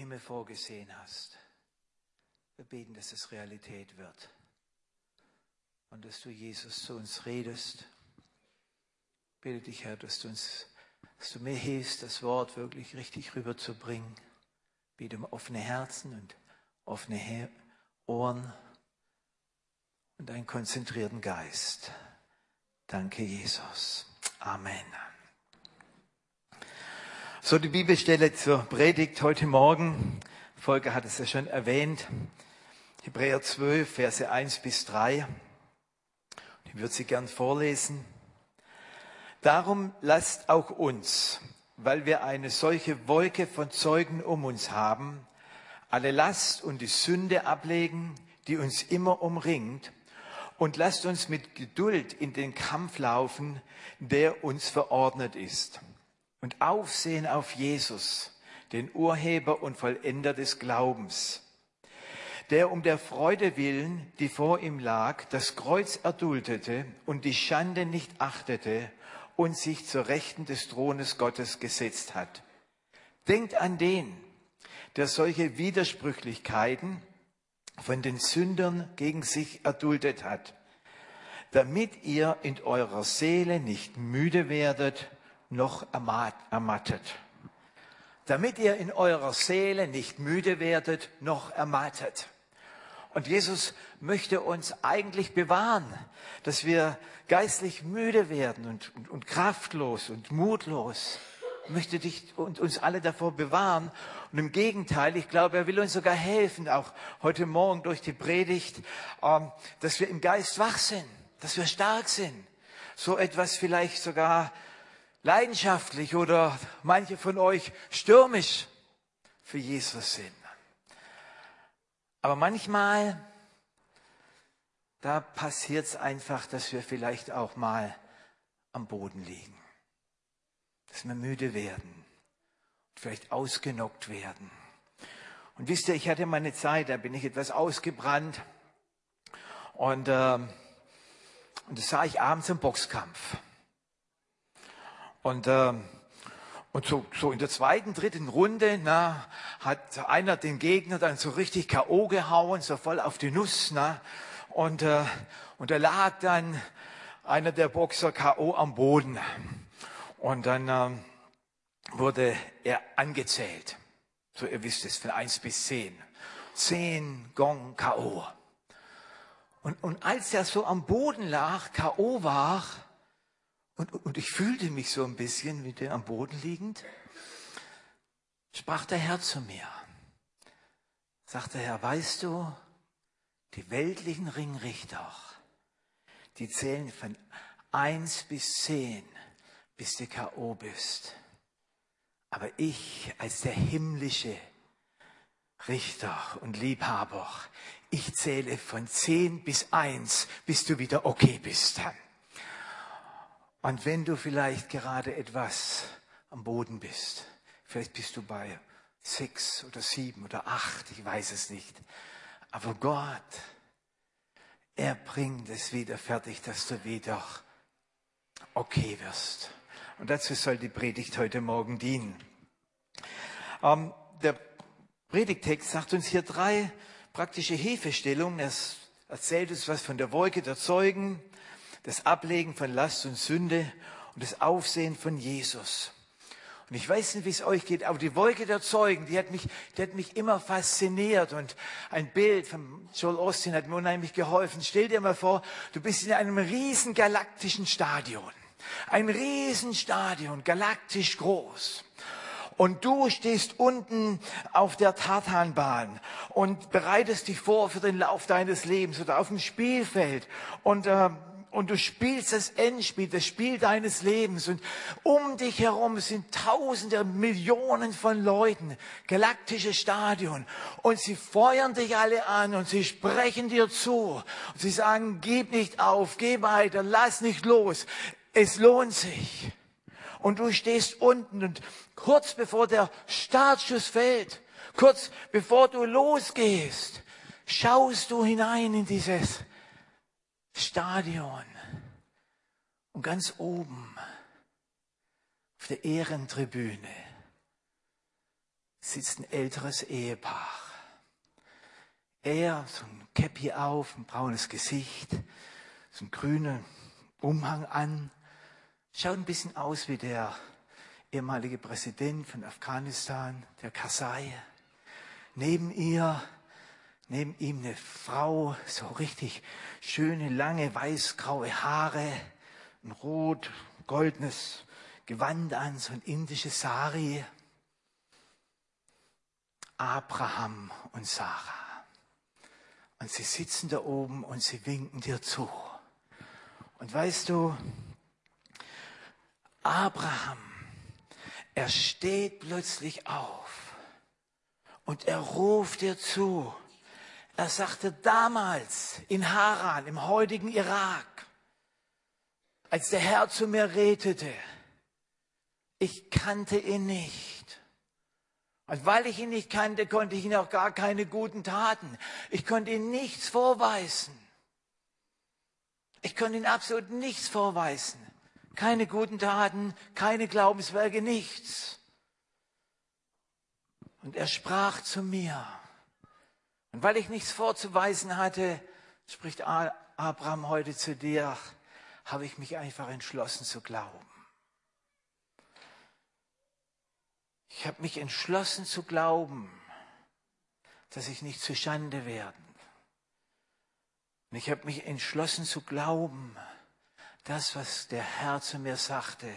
Himmel vorgesehen hast. Wir beten, dass es Realität wird und dass du, Jesus, zu uns redest. Ich bitte dich, Herr, dass du uns, dass du mir hilfst, das Wort wirklich richtig rüberzubringen. Ich bitte um offene Herzen und offene Ohren und einen konzentrierten Geist. Danke, Jesus. Amen. So, die Bibelstelle zur Predigt heute Morgen. Volker hat es ja schon erwähnt. Hebräer 12, Verse 1 bis 3. Ich würde sie gern vorlesen. Darum lasst auch uns, weil wir eine solche Wolke von Zeugen um uns haben, alle Last und die Sünde ablegen, die uns immer umringt, und lasst uns mit Geduld in den Kampf laufen, der uns verordnet ist und Aufsehen auf Jesus, den Urheber und Vollender des Glaubens, der um der Freude willen, die vor ihm lag, das Kreuz erduldete und die Schande nicht achtete und sich zur Rechten des Thrones Gottes gesetzt hat. Denkt an den, der solche Widersprüchlichkeiten von den Sündern gegen sich erduldet hat, damit ihr in eurer Seele nicht müde werdet noch ermattet. Damit ihr in eurer Seele nicht müde werdet noch ermattet. Und Jesus möchte uns eigentlich bewahren, dass wir geistlich müde werden und, und, und kraftlos und mutlos. Er möchte dich und uns alle davor bewahren. Und im Gegenteil, ich glaube, er will uns sogar helfen, auch heute Morgen durch die Predigt, ähm, dass wir im Geist wach sind, dass wir stark sind. So etwas vielleicht sogar leidenschaftlich oder manche von euch stürmisch für Jesus sind. Aber manchmal, da passiert es einfach, dass wir vielleicht auch mal am Boden liegen, dass wir müde werden, vielleicht ausgenockt werden. Und wisst ihr, ich hatte mal eine Zeit, da bin ich etwas ausgebrannt und, äh, und das sah ich abends im Boxkampf. Und, äh, und so, so in der zweiten, dritten Runde na, hat einer den Gegner dann so richtig K.O. gehauen, so voll auf die Nuss. Na, und, äh, und da lag dann einer der Boxer K.O. am Boden. Und dann äh, wurde er angezählt. So, ihr wisst es, von eins bis zehn. Zehn Gong K.O. Und, und als er so am Boden lag, K.O. war, und, und ich fühlte mich so ein bisschen wie der am Boden liegend. Sprach der Herr zu mir. Sagte der Herr, weißt du, die weltlichen Ringrichter, die zählen von eins bis zehn, bis du K.O. bist. Aber ich als der himmlische Richter und Liebhaber, ich zähle von zehn bis eins, bis du wieder okay bist. Und wenn du vielleicht gerade etwas am Boden bist, vielleicht bist du bei sechs oder sieben oder acht, ich weiß es nicht. Aber Gott, er bringt es wieder fertig, dass du wieder okay wirst. Und dazu soll die Predigt heute Morgen dienen. Ähm, der Predigtext sagt uns hier drei praktische Hilfestellungen. Er erzählt uns was von der Wolke der Zeugen, das Ablegen von Last und Sünde und das Aufsehen von Jesus. Und ich weiß nicht, wie es euch geht, aber die Wolke der Zeugen, die hat mich, die hat mich immer fasziniert. Und ein Bild von Joel Austin hat mir unheimlich geholfen. Stell dir mal vor, du bist in einem riesen galaktischen Stadion. Ein Riesenstadion, galaktisch groß. Und du stehst unten auf der Tartanbahn und bereitest dich vor für den Lauf deines Lebens oder auf dem Spielfeld. Und äh, und du spielst das Endspiel, das Spiel deines Lebens. Und um dich herum sind Tausende, Millionen von Leuten, galaktische Stadion. Und sie feuern dich alle an und sie sprechen dir zu. Und sie sagen, gib nicht auf, geh weiter, lass nicht los, es lohnt sich. Und du stehst unten und kurz bevor der Startschuss fällt, kurz bevor du losgehst, schaust du hinein in dieses Stadion. Und ganz oben auf der Ehrentribüne sitzt ein älteres Ehepaar. Er, so ein Käppi auf, ein braunes Gesicht, so ein grüner Umhang an, schaut ein bisschen aus wie der ehemalige Präsident von Afghanistan, der Karzai. Neben ihr, neben ihm eine Frau, so richtig schöne, lange, weißgraue Haare, ein rot, goldenes Gewand an, so ein indisches Sari. Abraham und Sarah. Und sie sitzen da oben und sie winken dir zu. Und weißt du, Abraham, er steht plötzlich auf und er ruft dir zu. Er sagte damals in Haran, im heutigen Irak, als der Herr zu mir redete, ich kannte ihn nicht. Und weil ich ihn nicht kannte, konnte ich ihn auch gar keine guten Taten. Ich konnte ihm nichts vorweisen. Ich konnte ihm absolut nichts vorweisen. Keine guten Taten, keine Glaubenswerke, nichts. Und er sprach zu mir. Und weil ich nichts vorzuweisen hatte, spricht Abraham heute zu dir, habe ich mich einfach entschlossen zu glauben. Ich habe mich entschlossen zu glauben, dass ich nicht zu Schande werden. Und ich habe mich entschlossen zu glauben, das, was der Herr zu mir sagte,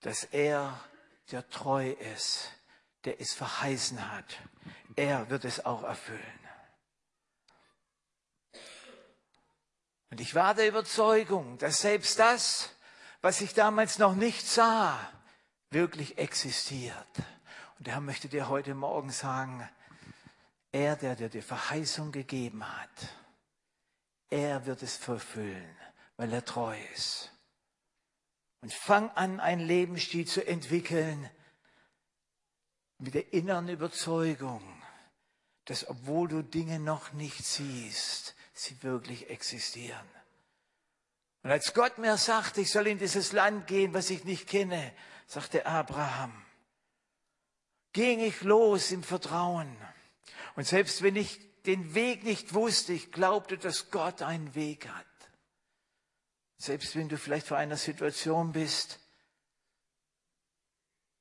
dass er, der treu ist, der es verheißen hat, er wird es auch erfüllen. Und ich war der Überzeugung, dass selbst das, was ich damals noch nicht sah, wirklich existiert. Und der Herr möchte dir heute Morgen sagen, er, der dir die Verheißung gegeben hat, er wird es verfüllen, weil er treu ist. Und fang an, einen Lebensstil zu entwickeln mit der inneren Überzeugung, dass obwohl du Dinge noch nicht siehst, sie wirklich existieren. Und als Gott mir sagt, ich soll in dieses Land gehen, was ich nicht kenne, sagte Abraham, ging ich los im Vertrauen. Und selbst wenn ich den Weg nicht wusste, ich glaubte, dass Gott einen Weg hat. Selbst wenn du vielleicht vor einer Situation bist,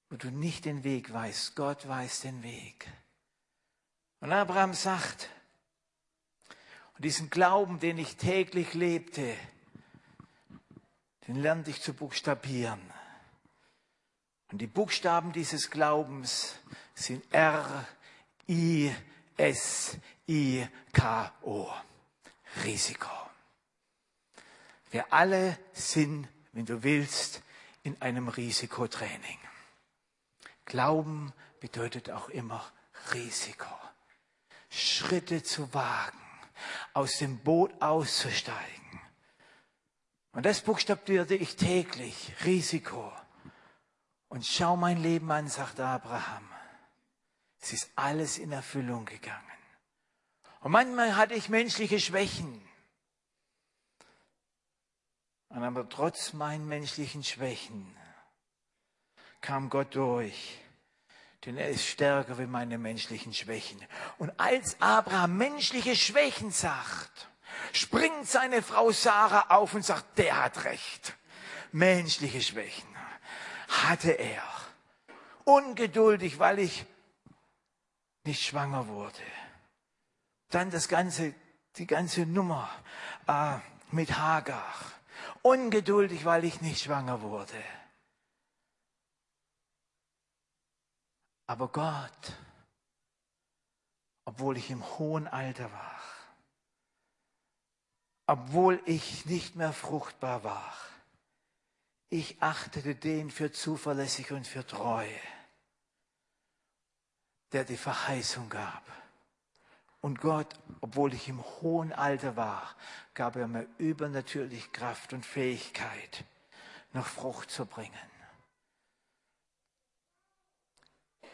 wo du nicht den Weg weißt, Gott weiß den Weg. Und Abraham sagt, und diesen Glauben, den ich täglich lebte, den lernte ich zu buchstabieren. Und die Buchstaben dieses Glaubens sind R, I, S, I, K, O. Risiko. Wir alle sind, wenn du willst, in einem Risikotraining. Glauben bedeutet auch immer Risiko. Schritte zu wagen, aus dem Boot auszusteigen. Und das buchstabierte ich täglich. Risiko. Und schau mein Leben an, sagt Abraham. Es ist alles in Erfüllung gegangen. Und manchmal hatte ich menschliche Schwächen. Und aber trotz meinen menschlichen Schwächen kam Gott durch. Denn er ist stärker wie meine menschlichen Schwächen. Und als Abraham menschliche Schwächen sagt, springt seine Frau Sarah auf und sagt, der hat recht. Menschliche Schwächen hatte er. Ungeduldig, weil ich nicht schwanger wurde. Dann das ganze, die ganze Nummer äh, mit Hagar. Ungeduldig, weil ich nicht schwanger wurde. Aber Gott, obwohl ich im hohen Alter war, obwohl ich nicht mehr fruchtbar war, ich achtete den für zuverlässig und für treu, der die Verheißung gab. Und Gott, obwohl ich im hohen Alter war, gab er mir übernatürlich Kraft und Fähigkeit, noch Frucht zu bringen.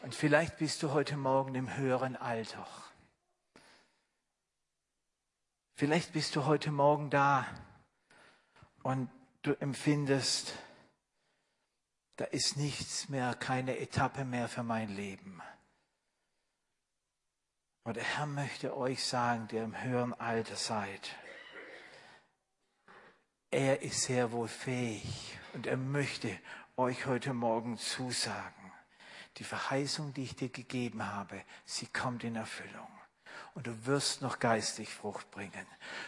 Und vielleicht bist du heute Morgen im höheren Alter. Vielleicht bist du heute Morgen da und du empfindest, da ist nichts mehr, keine Etappe mehr für mein Leben. Und der Herr möchte euch sagen, der im höheren Alter seid, er ist sehr wohl fähig und er möchte euch heute Morgen zusagen, die Verheißung, die ich dir gegeben habe, sie kommt in Erfüllung. Und du wirst noch geistig Frucht bringen.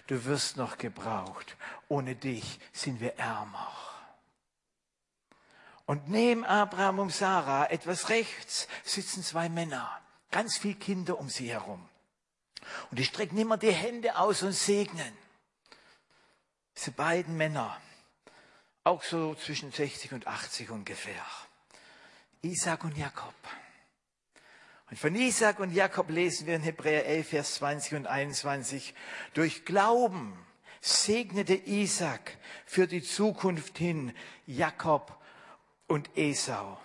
Du wirst noch gebraucht. Ohne dich sind wir ärmer. Und neben Abraham und Sarah, etwas rechts, sitzen zwei Männer. Ganz viel Kinder um sie herum. Und die strecken immer die Hände aus und segnen. Diese beiden Männer, auch so zwischen 60 und 80 ungefähr. Isaac und Jakob. Und von Isaac und Jakob lesen wir in Hebräer 11, Vers 20 und 21. Durch Glauben segnete Isaac für die Zukunft hin Jakob und Esau.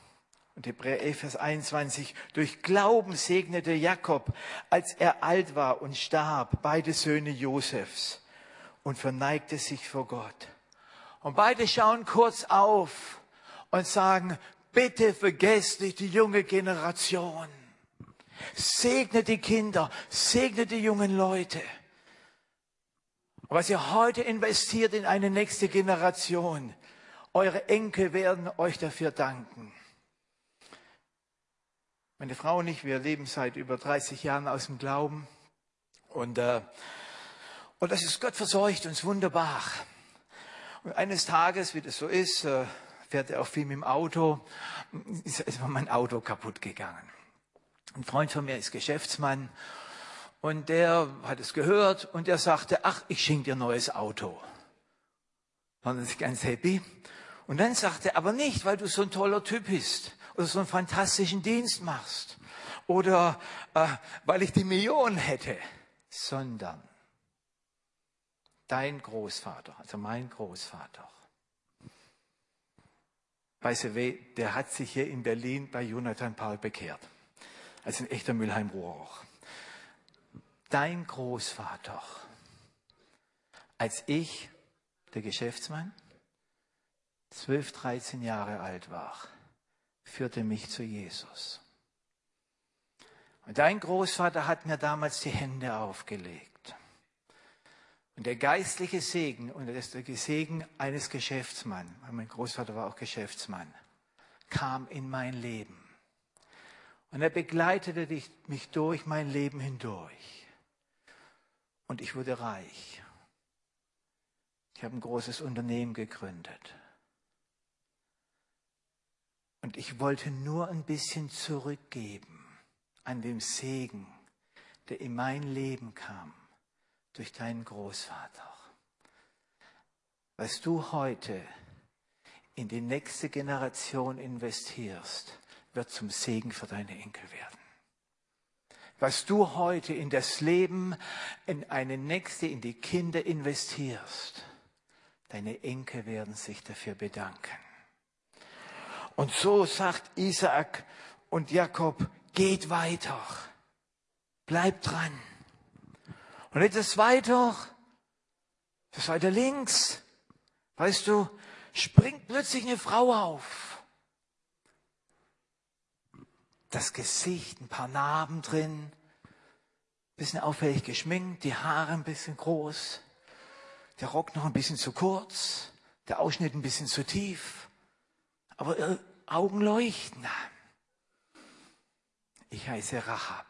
Und Hebräer 11, Vers 21. Durch Glauben segnete Jakob, als er alt war und starb, beide Söhne Josefs und verneigte sich vor Gott. Und beide schauen kurz auf und sagen, bitte vergesst nicht die junge Generation. Segne die Kinder, segne die jungen Leute. Was ihr heute investiert in eine nächste Generation, eure Enkel werden euch dafür danken. Meine Frau und ich, wir leben seit über 30 Jahren aus dem Glauben. Und, äh, und das ist Gott versorgt uns wunderbar. Und eines Tages, wie das so ist, äh, fährt er auch viel mit dem Auto, ist, ist mein Auto kaputt gegangen. Ein Freund von mir ist Geschäftsmann und der hat es gehört und der sagte, ach, ich schenke dir ein neues Auto. Waren sie ganz happy. Und dann sagte er, aber nicht, weil du so ein toller Typ bist oder so einen fantastischen Dienst machst oder äh, weil ich die Millionen hätte, sondern dein Großvater, also mein Großvater, weißt du, der hat sich hier in Berlin bei Jonathan Paul bekehrt als ein echter Mülheim-Rohroch. Dein Großvater, als ich, der Geschäftsmann, 12, 13 Jahre alt war, führte mich zu Jesus. Und dein Großvater hat mir damals die Hände aufgelegt. Und der geistliche Segen, und das ist der Segen eines Geschäftsmanns, mein Großvater war auch Geschäftsmann, kam in mein Leben. Und er begleitete mich durch mein Leben hindurch. Und ich wurde reich. Ich habe ein großes Unternehmen gegründet. Und ich wollte nur ein bisschen zurückgeben an dem Segen, der in mein Leben kam durch deinen Großvater. Was du heute in die nächste Generation investierst, wird zum Segen für deine Enkel werden. Was du heute in das Leben, in eine nächste, in die Kinder investierst, deine Enkel werden sich dafür bedanken. Und so sagt Isaac und Jakob, geht weiter, bleibt dran. Und etwas weiter, das weiter links, weißt du, springt plötzlich eine Frau auf. Das Gesicht, ein paar Narben drin, bisschen auffällig geschminkt, die Haare ein bisschen groß, der Rock noch ein bisschen zu kurz, der Ausschnitt ein bisschen zu tief, aber ihre Augen leuchten. Ich heiße Rahab.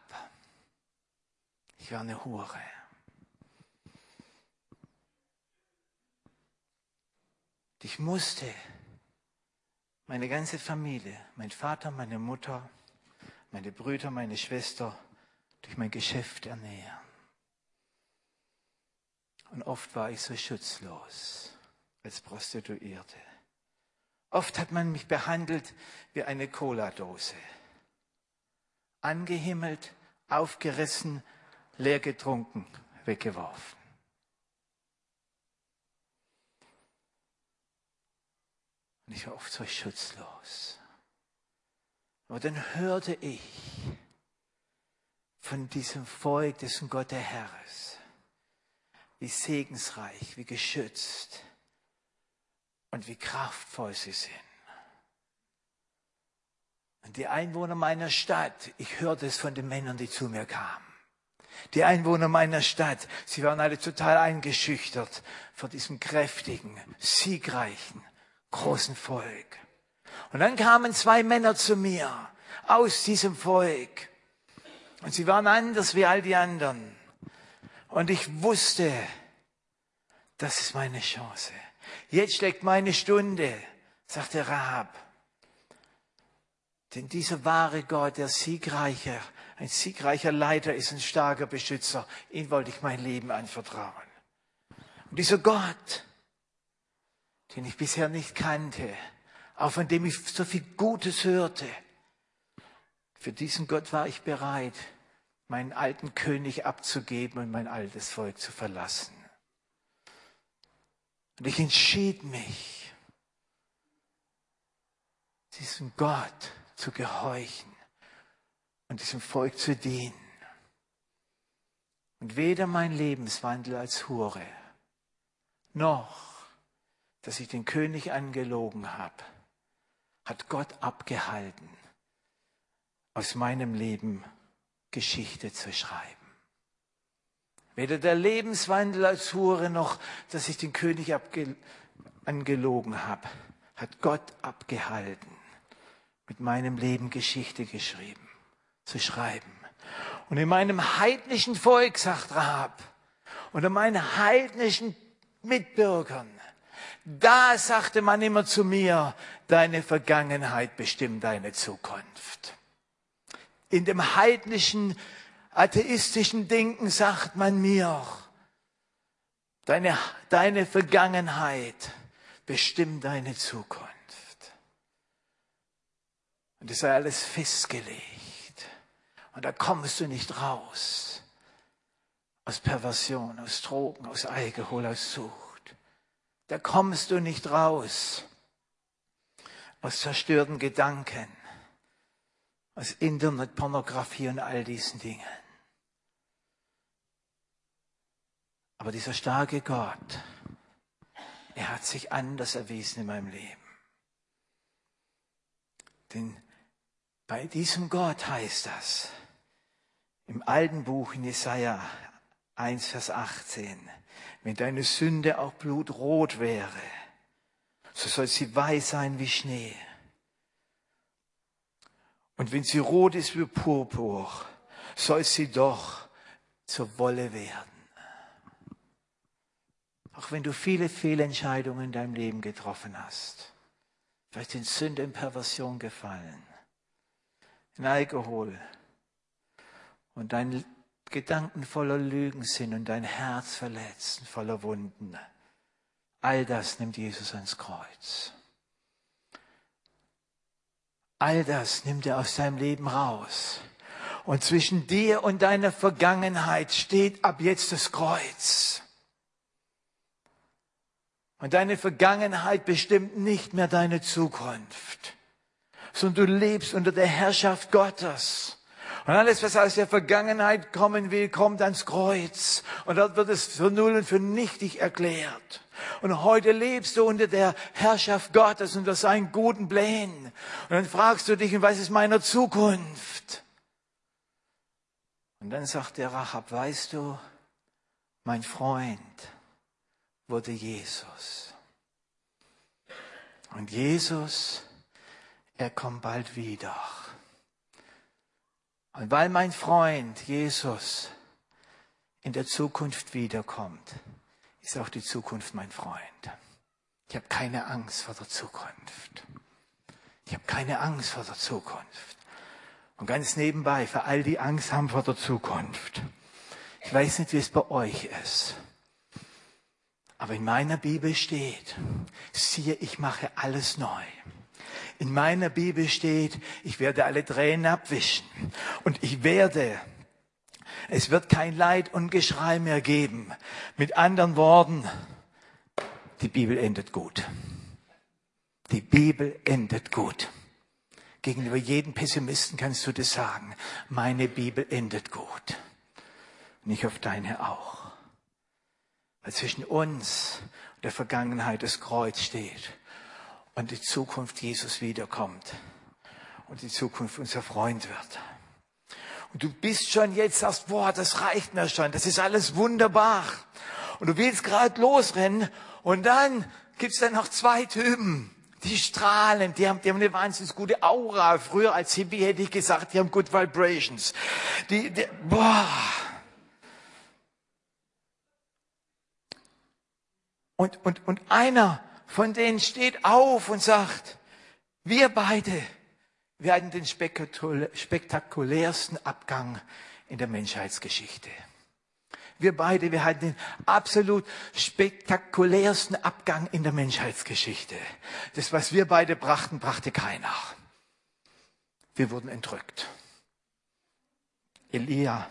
Ich war eine Hure. Ich musste meine ganze Familie, mein Vater, meine Mutter, meine Brüder, meine Schwester durch mein Geschäft ernähren. Und oft war ich so schutzlos als Prostituierte. Oft hat man mich behandelt wie eine Cola-Dose. Angehimmelt, aufgerissen, leer getrunken, weggeworfen. Und ich war oft so schutzlos. Aber dann hörte ich von diesem Volk, dessen Gott der Herr ist, wie segensreich, wie geschützt und wie kraftvoll sie sind. Und die Einwohner meiner Stadt, ich hörte es von den Männern, die zu mir kamen. Die Einwohner meiner Stadt, sie waren alle total eingeschüchtert vor diesem kräftigen, siegreichen, großen Volk. Und dann kamen zwei Männer zu mir aus diesem Volk. Und sie waren anders wie all die anderen. Und ich wusste, das ist meine Chance. Jetzt schlägt meine Stunde, sagte Rahab. Denn dieser wahre Gott, der siegreicher, ein siegreicher Leiter ist, ein starker Beschützer, ihn wollte ich mein Leben anvertrauen. Und dieser Gott, den ich bisher nicht kannte, auch von dem ich so viel Gutes hörte, für diesen Gott war ich bereit, meinen alten König abzugeben und mein altes Volk zu verlassen. Und ich entschied mich, diesem Gott zu gehorchen und diesem Volk zu dienen. Und weder mein Lebenswandel als Hure, noch, dass ich den König angelogen habe, hat Gott abgehalten, aus meinem Leben Geschichte zu schreiben. Weder der Lebenswandel als Hure noch, dass ich den König angelogen habe, hat Gott abgehalten, mit meinem Leben Geschichte geschrieben, zu schreiben. Und in meinem heidnischen Volk, sagt Rahab, unter meinen heidnischen Mitbürgern, da sagte man immer zu mir, deine Vergangenheit bestimmt deine Zukunft. In dem heidnischen, atheistischen Denken sagt man mir, deine, deine Vergangenheit bestimmt deine Zukunft. Und das sei alles festgelegt. Und da kommst du nicht raus. Aus Perversion, aus Drogen, aus Alkohol, aus Sucht. Da kommst du nicht raus. Aus zerstörten Gedanken aus Internetpornografie und all diesen Dingen. Aber dieser starke Gott, er hat sich anders erwiesen in meinem Leben. Denn bei diesem Gott heißt das, im alten Buch in Jesaja 1, Vers 18, wenn deine Sünde auch blutrot wäre, so soll sie weiß sein wie Schnee. Und wenn sie rot ist wie Purpur, soll sie doch zur Wolle werden. Auch wenn du viele Fehlentscheidungen in deinem Leben getroffen hast, vielleicht in Sünde und Perversion gefallen, in Alkohol und dein Gedanken voller Lügen sind und dein Herz verletzt und voller Wunden. All das nimmt Jesus ans Kreuz. All das nimmt er aus deinem Leben raus. Und zwischen dir und deiner Vergangenheit steht ab jetzt das Kreuz. Und deine Vergangenheit bestimmt nicht mehr deine Zukunft, sondern du lebst unter der Herrschaft Gottes. Und alles, was aus der Vergangenheit kommen will, kommt ans Kreuz. Und dort wird es für null und für nichtig erklärt. Und heute lebst du unter der Herrschaft Gottes, unter seinen guten Plänen. Und dann fragst du dich, was ist meiner Zukunft? Und dann sagt der Rachab, weißt du, mein Freund wurde Jesus. Und Jesus, er kommt bald wieder. Und weil mein Freund Jesus in der Zukunft wiederkommt, ist auch die Zukunft mein Freund. Ich habe keine Angst vor der Zukunft. Ich habe keine Angst vor der Zukunft. Und ganz nebenbei, für all die Angst haben vor der Zukunft. Ich weiß nicht, wie es bei euch ist. Aber in meiner Bibel steht, siehe, ich mache alles neu. In meiner Bibel steht, ich werde alle Tränen abwischen und ich werde es wird kein Leid und Geschrei mehr geben. Mit anderen Worten, die Bibel endet gut. Die Bibel endet gut. Gegenüber jedem Pessimisten kannst du das sagen. Meine Bibel endet gut. Und ich hoffe deine auch. Weil zwischen uns und der Vergangenheit das Kreuz steht und die Zukunft Jesus wiederkommt und die Zukunft unser Freund wird. Und du bist schon jetzt, sagst, boah, das reicht mir schon, das ist alles wunderbar. Und du willst gerade losrennen und dann gibt's da noch zwei Typen, die strahlen, die haben, die haben eine wahnsinnig gute Aura. Früher als Hippie hätte ich gesagt, die haben good vibrations. Die, die, boah. Und, und, und einer von denen steht auf und sagt, wir beide werden den spektakulärsten Abgang in der Menschheitsgeschichte. Wir beide, wir hatten den absolut spektakulärsten Abgang in der Menschheitsgeschichte. Das, was wir beide brachten, brachte keiner. Wir wurden entrückt. Elia,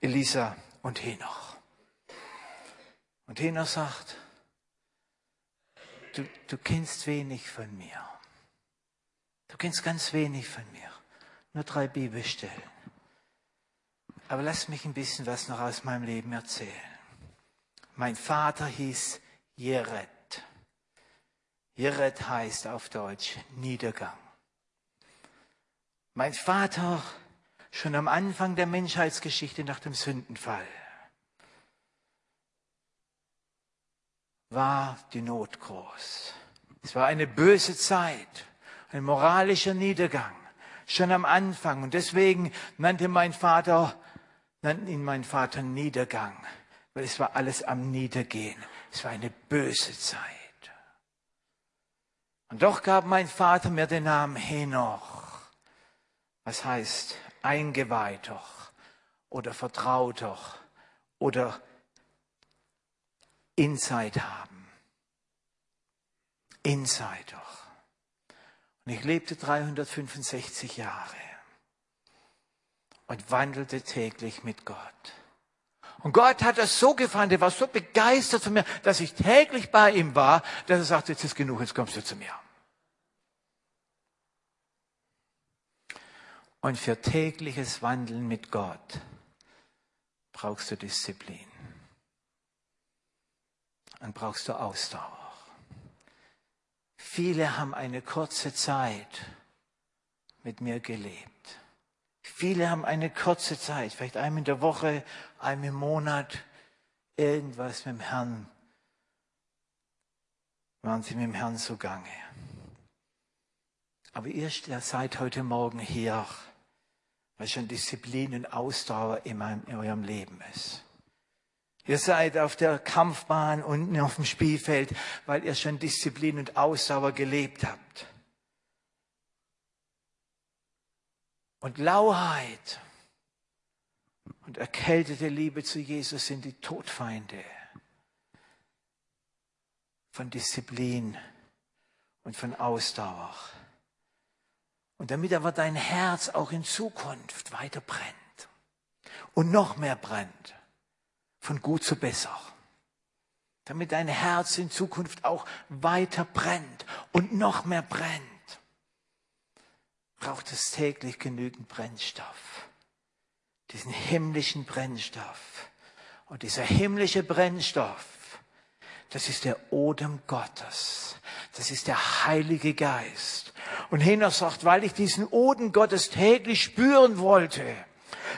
Elisa und Henoch. Und Henoch sagt, du, du kennst wenig von mir. Du kennst ganz wenig von mir. Nur drei Bibelstellen. Aber lass mich ein bisschen was noch aus meinem Leben erzählen. Mein Vater hieß Jered. Jered heißt auf Deutsch Niedergang. Mein Vater schon am Anfang der Menschheitsgeschichte nach dem Sündenfall war die Not groß. Es war eine böse Zeit, ein moralischer Niedergang, schon am Anfang. Und deswegen nannte mein Vater nannten ihn mein Vater Niedergang, weil es war alles am Niedergehen. Es war eine böse Zeit. Und doch gab mein Vater mir den Namen Henoch, was heißt Eingeweihter oder Vertrauter oder Insight haben. Insider. Und ich lebte 365 Jahre und wandelte täglich mit Gott. Und Gott hat das so gefallen, er war so begeistert von mir, dass ich täglich bei ihm war, dass er sagte, jetzt ist genug, jetzt kommst du zu mir. Und für tägliches Wandeln mit Gott brauchst du Disziplin. Und brauchst du Ausdauer. Viele haben eine kurze Zeit mit mir gelebt. Viele haben eine kurze Zeit, vielleicht einmal in der Woche, einmal im Monat, irgendwas mit dem Herrn. Waren sie mit dem Herrn zugange. Aber ihr seid heute Morgen hier, weil schon Disziplin und Ausdauer in, eurem Leben ist. Ihr seid auf der Kampfbahn unten auf dem Spielfeld, weil ihr schon Disziplin und Ausdauer gelebt habt. Und Lauheit und erkältete Liebe zu Jesus sind die Todfeinde von Disziplin und von Ausdauer. Und damit aber dein Herz auch in Zukunft weiter brennt und noch mehr brennt, von gut zu besser. Damit dein Herz in Zukunft auch weiter brennt und noch mehr brennt braucht es täglich genügend Brennstoff. Diesen himmlischen Brennstoff. Und dieser himmlische Brennstoff, das ist der Odem Gottes. Das ist der Heilige Geist. Und Henoch sagt, weil ich diesen Odem Gottes täglich spüren wollte,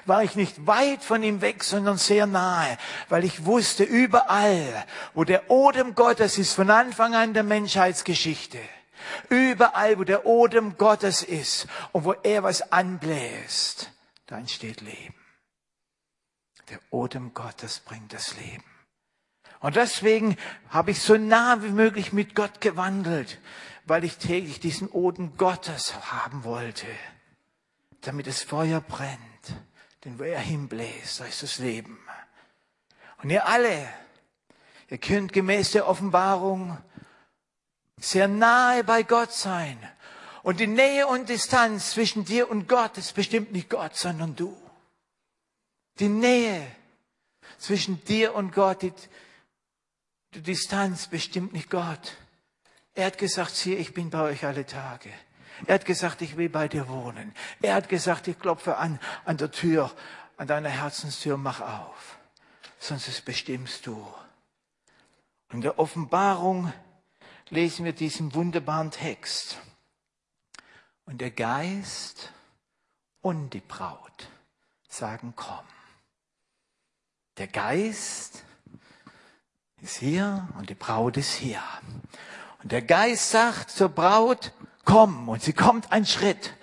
war ich nicht weit von ihm weg, sondern sehr nahe, weil ich wusste, überall, wo der Odem Gottes ist, von Anfang an der Menschheitsgeschichte, Überall, wo der Odem Gottes ist und wo er was anbläst, da entsteht Leben. Der Odem Gottes bringt das Leben. Und deswegen habe ich so nah wie möglich mit Gott gewandelt, weil ich täglich diesen Odem Gottes haben wollte, damit das Feuer brennt. Denn wo er hinbläst, da ist das Leben. Und ihr alle, ihr könnt gemäß der Offenbarung sehr nahe bei Gott sein. Und die Nähe und Distanz zwischen dir und Gott ist bestimmt nicht Gott, sondern du. Die Nähe zwischen dir und Gott, die, die Distanz bestimmt nicht Gott. Er hat gesagt, siehe, ich bin bei euch alle Tage. Er hat gesagt, ich will bei dir wohnen. Er hat gesagt, ich klopfe an, an der Tür, an deiner Herzenstür, mach auf. Sonst bestimmst du. In der Offenbarung lesen wir diesen wunderbaren Text. Und der Geist und die Braut sagen, komm. Der Geist ist hier und die Braut ist hier. Und der Geist sagt zur Braut, komm. Und sie kommt einen Schritt.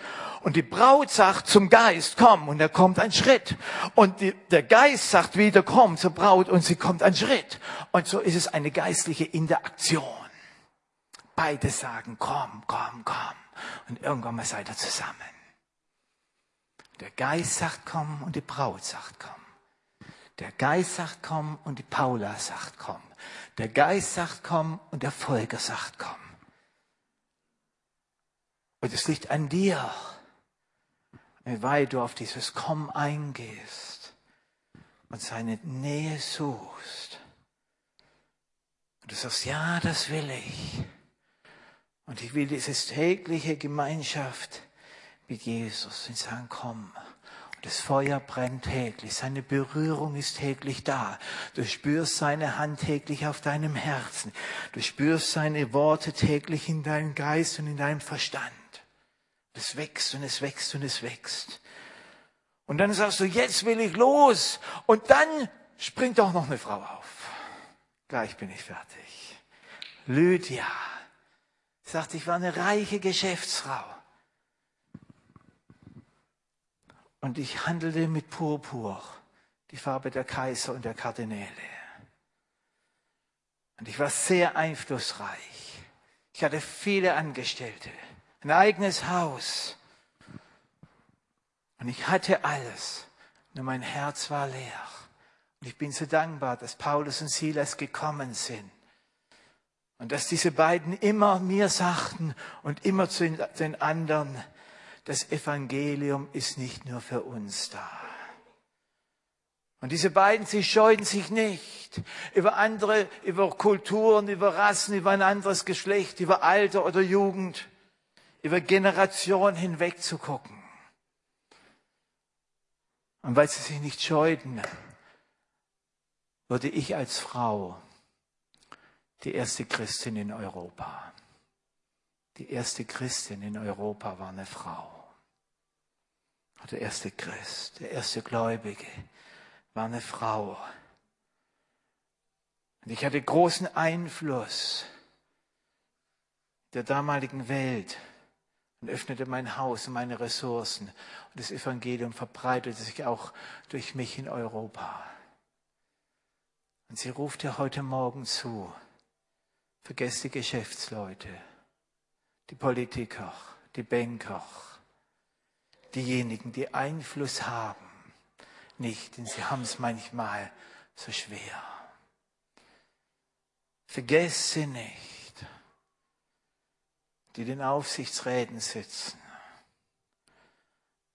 Und die Braut sagt zum Geist, komm. Und er kommt einen Schritt. Und die, der Geist sagt wieder, komm zur Braut. Und sie kommt einen Schritt. Und so ist es eine geistliche Interaktion. Beide sagen, komm, komm, komm. Und irgendwann mal seid ihr zusammen. Der Geist sagt, komm. Und die Braut sagt, komm. Der Geist sagt, komm. Und die Paula sagt, komm. Der Geist sagt, komm. Und der Volker sagt, komm. Und es liegt an dir, weit du auf dieses Komm eingehst und seine Nähe suchst. Und du sagst, ja, das will ich. Und ich will diese tägliche Gemeinschaft mit Jesus und sagen, komm. Das Feuer brennt täglich, seine Berührung ist täglich da. Du spürst seine Hand täglich auf deinem Herzen. Du spürst seine Worte täglich in deinem Geist und in deinem Verstand. Es wächst und es wächst und es wächst. Und dann sagst du, jetzt will ich los. Und dann springt auch noch eine Frau auf. Gleich bin ich fertig. Lydia sagt, ich war eine reiche Geschäftsfrau. Und ich handelte mit Purpur, die Farbe der Kaiser und der Kardinäle. Und ich war sehr einflussreich. Ich hatte viele Angestellte, ein eigenes Haus. Und ich hatte alles, nur mein Herz war leer. Und ich bin so dankbar, dass Paulus und Silas gekommen sind. Und dass diese beiden immer mir sagten und immer zu den anderen, das Evangelium ist nicht nur für uns da. Und diese beiden, sie scheuten sich nicht über andere, über Kulturen, über Rassen, über ein anderes Geschlecht, über Alter oder Jugend, über Generationen hinweg zu gucken. Und weil sie sich nicht scheuten, wurde ich als Frau die erste Christin in Europa. Die erste Christin in Europa war eine Frau. Der erste Christ, der erste Gläubige war eine Frau. Und ich hatte großen Einfluss der damaligen Welt und öffnete mein Haus und meine Ressourcen. Und das Evangelium verbreitete sich auch durch mich in Europa. Und sie ruft dir heute Morgen zu. Vergesst die Geschäftsleute, die Politiker, die Banker, diejenigen, die Einfluss haben, nicht, denn sie haben es manchmal so schwer. Vergesse nicht, die in den Aufsichtsräten sitzen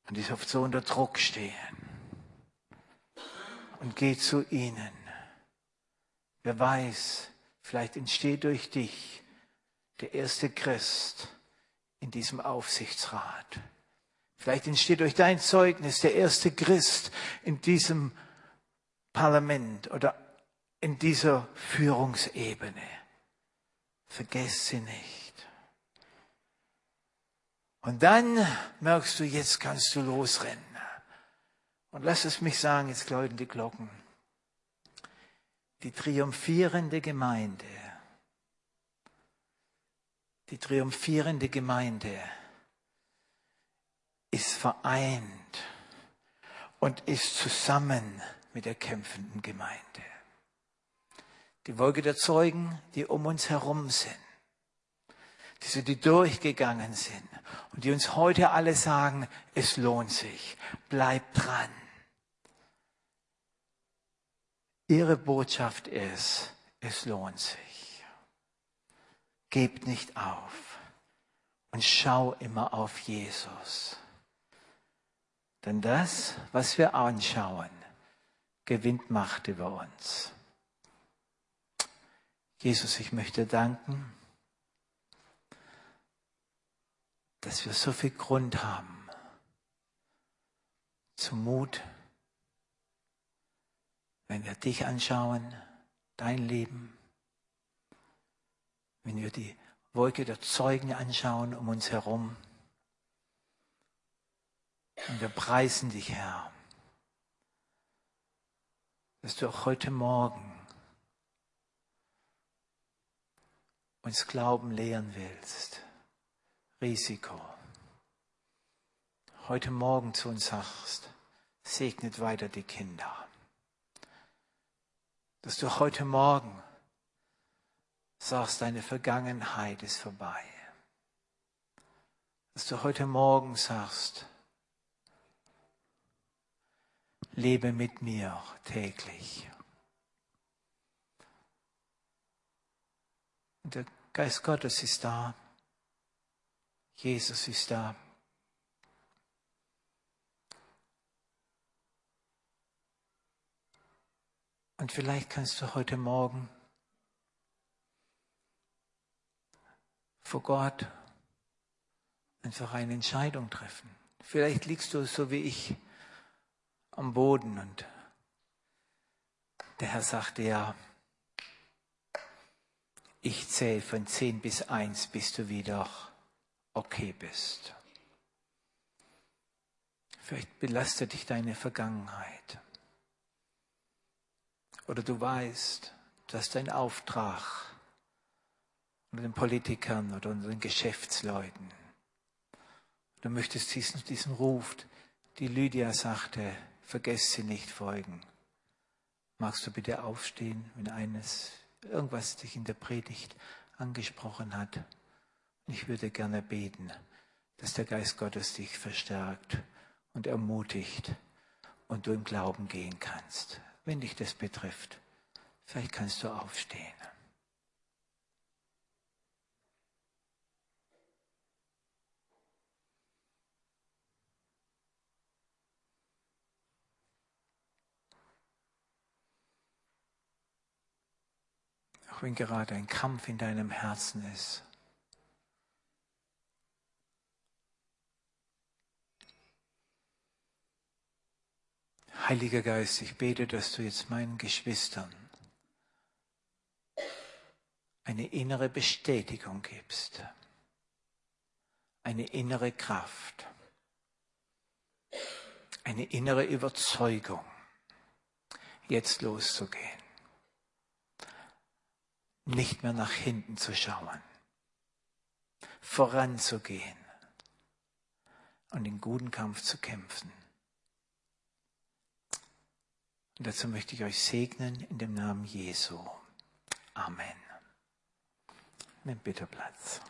und die oft so unter Druck stehen. Und geh zu ihnen. Wer weiß, vielleicht entsteht durch dich der erste Christ in diesem Aufsichtsrat. Vielleicht entsteht durch dein Zeugnis der erste Christ in diesem Parlament oder in dieser Führungsebene. Vergesst sie nicht. Und dann merkst du, jetzt kannst du losrennen. Und lass es mich sagen, jetzt läuten die Glocken. Die triumphierende Gemeinde, die triumphierende Gemeinde ist vereint und ist zusammen mit der kämpfenden Gemeinde. Die Wolke der Zeugen, die um uns herum sind, diese, die durchgegangen sind und die uns heute alle sagen, es lohnt sich, bleibt dran. Ihre Botschaft ist, es lohnt sich. Gebt nicht auf und schau immer auf Jesus. Denn das, was wir anschauen, gewinnt Macht über uns. Jesus, ich möchte danken, dass wir so viel Grund haben zum Mut, wenn wir dich anschauen, dein Leben, wenn wir die Wolke der Zeugen anschauen um uns herum, und wir preisen dich, Herr. dass du auch heute Morgen uns Glauben lehren willst. Risiko. Heute Morgen zu uns sagst, segnet weiter die Kinder. Dass du heute Morgen sagst, deine Vergangenheit ist vorbei. Dass du heute Morgen sagst, lebe mit mir täglich. Und der Geist Gottes ist da. Jesus ist da. Und vielleicht kannst du heute Morgen vor Gott einfach eine Entscheidung treffen. Vielleicht liegst du so wie ich am Boden und der Herr sagte ja, ich zähle von zehn bis eins, bis du wieder okay bist. Vielleicht belastet dich deine Vergangenheit. Oder du weißt, hast einen Auftrag unter den Politikern oder unter den Geschäftsleuten. Du möchtest diesen, diesen Ruf, die Lydia sagte, vergesst sie nicht folgen. Magst du bitte aufstehen, wenn eines, irgendwas dich in der Predigt angesprochen hat? Ich würde gerne beten, dass der Geist Gottes dich verstärkt und ermutigt und du im Glauben gehen kannst. Wenn dich das betrifft, vielleicht kannst du aufstehen. auch wenn gerade ein Kampf in deinem Herzen ist. Heiliger Geist, ich bete, dass du jetzt meinen Geschwistern eine innere Bestätigung gibst, eine innere Kraft, eine innere Überzeugung, jetzt loszugehen nicht mehr nach hinten zu schauen, voranzugehen und den guten Kampf zu kämpfen. Und dazu möchte ich euch segnen in dem Namen Jesu. Amen. Nehmt bitte Platz.